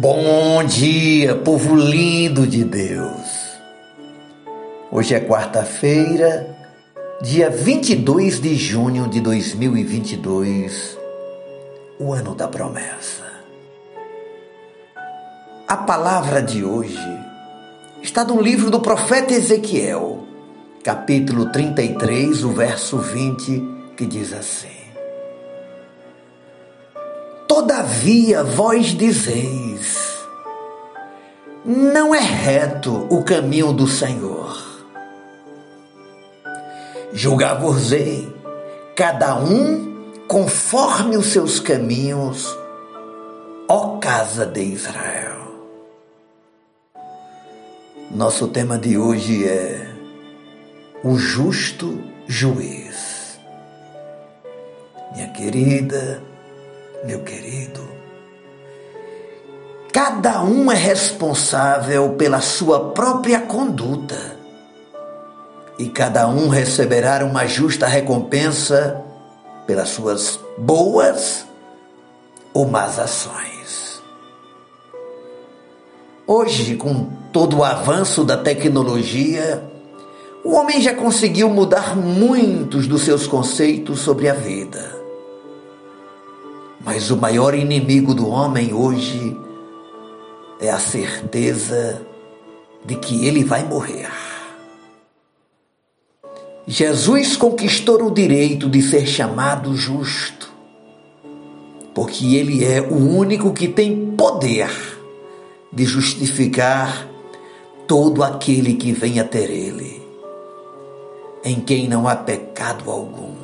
Bom dia, povo lindo de Deus. Hoje é quarta-feira, dia 22 de junho de 2022, o ano da promessa. A palavra de hoje está no livro do profeta Ezequiel, capítulo 33, o verso 20, que diz assim: Todavia vós dizeis: Não é reto o caminho do Senhor. Julgar-vos-ei, cada um conforme os seus caminhos, ó casa de Israel. Nosso tema de hoje é o justo juiz. Minha querida, meu querido, cada um é responsável pela sua própria conduta e cada um receberá uma justa recompensa pelas suas boas ou más ações. Hoje, com todo o avanço da tecnologia, o homem já conseguiu mudar muitos dos seus conceitos sobre a vida. Mas o maior inimigo do homem hoje é a certeza de que ele vai morrer. Jesus conquistou o direito de ser chamado justo, porque ele é o único que tem poder de justificar todo aquele que venha ter ele, em quem não há pecado algum.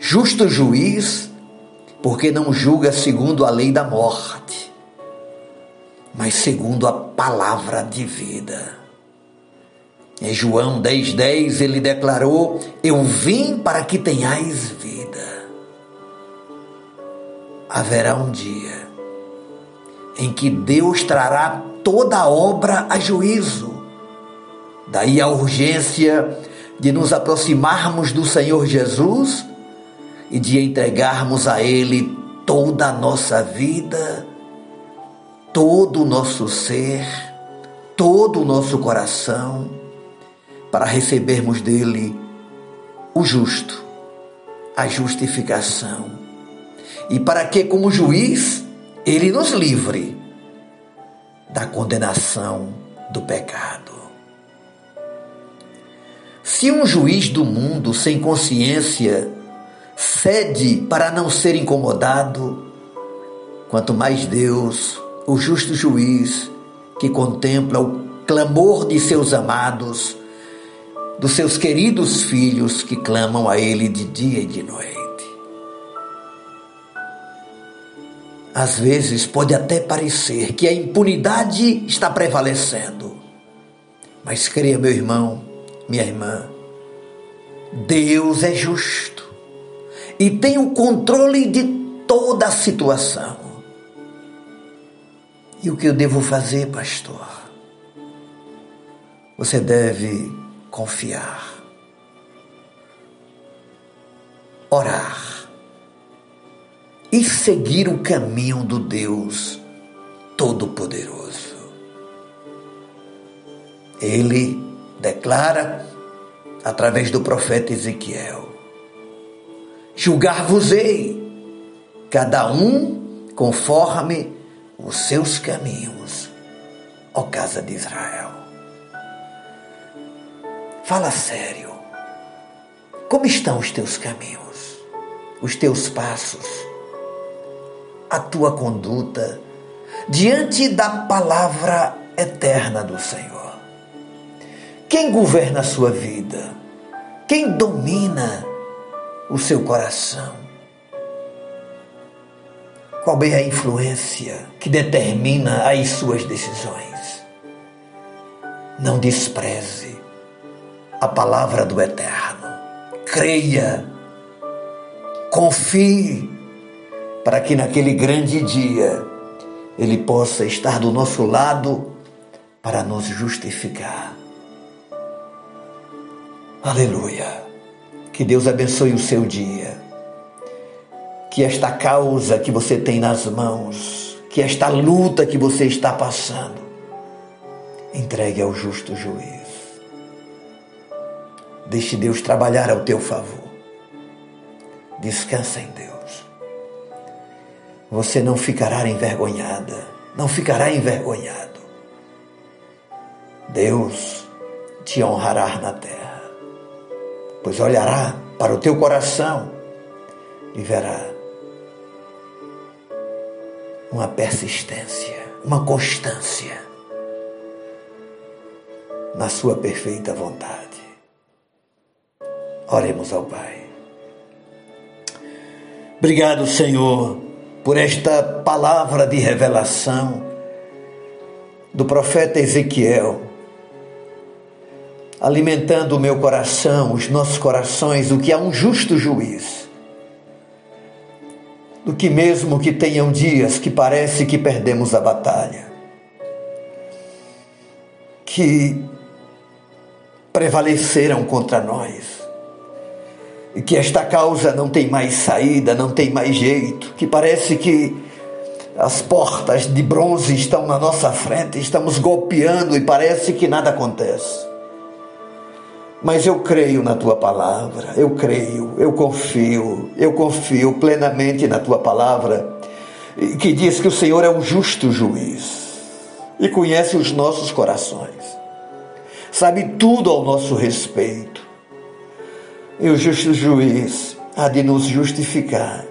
Justo juiz, porque não julga segundo a lei da morte, mas segundo a palavra de vida. Em João 10,10 10, ele declarou: Eu vim para que tenhais vida. Haverá um dia em que Deus trará toda a obra a juízo. Daí a urgência de nos aproximarmos do Senhor Jesus e de entregarmos a Ele toda a nossa vida, todo o nosso ser, todo o nosso coração, para recebermos dele o justo, a justificação, e para que, como juiz, ele nos livre da condenação do pecado. Se um juiz do mundo sem consciência cede para não ser incomodado, quanto mais Deus, o justo juiz, que contempla o clamor de seus amados, dos seus queridos filhos que clamam a Ele de dia e de noite. Às vezes pode até parecer que a impunidade está prevalecendo. Mas creia, meu irmão, minha irmã, Deus é justo e tem o controle de toda a situação. E o que eu devo fazer, pastor? Você deve confiar, orar e seguir o caminho do Deus Todo-Poderoso. Ele declara através do profeta Ezequiel: Julgar-vos-ei, cada um conforme os seus caminhos, ó casa de Israel. Fala sério. Como estão os teus caminhos, os teus passos? a tua conduta diante da palavra eterna do Senhor. Quem governa a sua vida? Quem domina o seu coração? Qual é a influência que determina as suas decisões? Não despreze a palavra do Eterno. Creia, confie para que naquele grande dia Ele possa estar do nosso lado para nos justificar. Aleluia. Que Deus abençoe o seu dia. Que esta causa que você tem nas mãos, que esta luta que você está passando, entregue ao justo juiz. Deixe Deus trabalhar ao teu favor. Descansa em Deus. Você não ficará envergonhada, não ficará envergonhado. Deus te honrará na terra, pois olhará para o teu coração e verá uma persistência, uma constância na sua perfeita vontade. Oremos ao Pai. Obrigado, Senhor, por esta palavra de revelação do profeta Ezequiel, alimentando o meu coração, os nossos corações, do que há um justo juiz, do que mesmo que tenham dias que parece que perdemos a batalha, que prevaleceram contra nós, e que esta causa não tem mais saída, não tem mais jeito, que parece que as portas de bronze estão na nossa frente, estamos golpeando e parece que nada acontece. Mas eu creio na tua palavra, eu creio, eu confio, eu confio plenamente na tua palavra, que diz que o Senhor é um justo juiz e conhece os nossos corações, sabe tudo ao nosso respeito e o justo juiz há de nos justificar.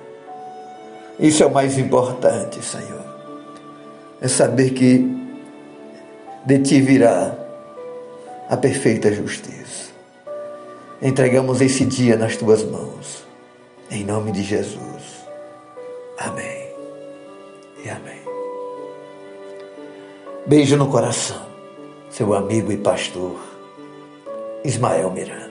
Isso é o mais importante, Senhor. É saber que de ti virá a perfeita justiça. Entregamos esse dia nas tuas mãos. Em nome de Jesus. Amém. E amém. Beijo no coração. Seu amigo e pastor Ismael Miranda.